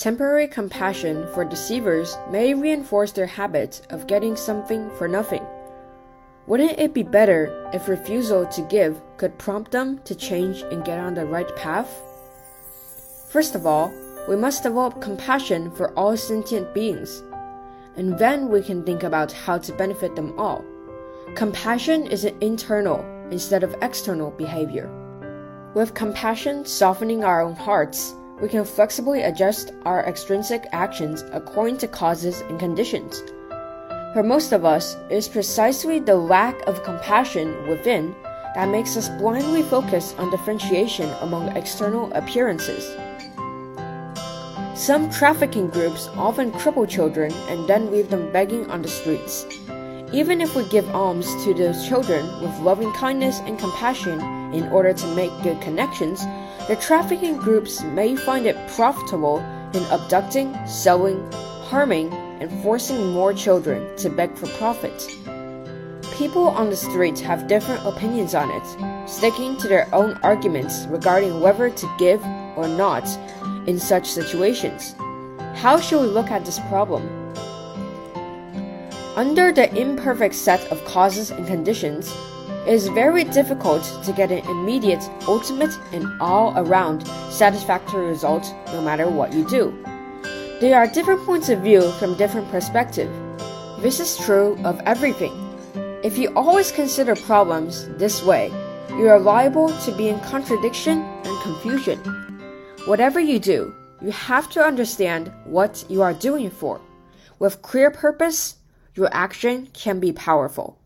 Temporary compassion for deceivers may reinforce their habit of getting something for nothing. Wouldn't it be better if refusal to give could prompt them to change and get on the right path? First of all, we must develop compassion for all sentient beings, and then we can think about how to benefit them all. Compassion is an internal instead of external behavior. With compassion softening our own hearts, we can flexibly adjust our extrinsic actions according to causes and conditions. For most of us, it is precisely the lack of compassion within that makes us blindly focus on differentiation among external appearances. Some trafficking groups often cripple children and then leave them begging on the streets. Even if we give alms to those children with loving kindness and compassion in order to make good connections, the trafficking groups may find it profitable in abducting, selling, harming, and forcing more children to beg for profit. People on the street have different opinions on it, sticking to their own arguments regarding whether to give or not in such situations. How should we look at this problem? Under the imperfect set of causes and conditions, it is very difficult to get an immediate, ultimate, and all around satisfactory result no matter what you do. There are different points of view from different perspectives. This is true of everything. If you always consider problems this way, you are liable to be in contradiction and confusion. Whatever you do, you have to understand what you are doing for. With clear purpose, your action can be powerful.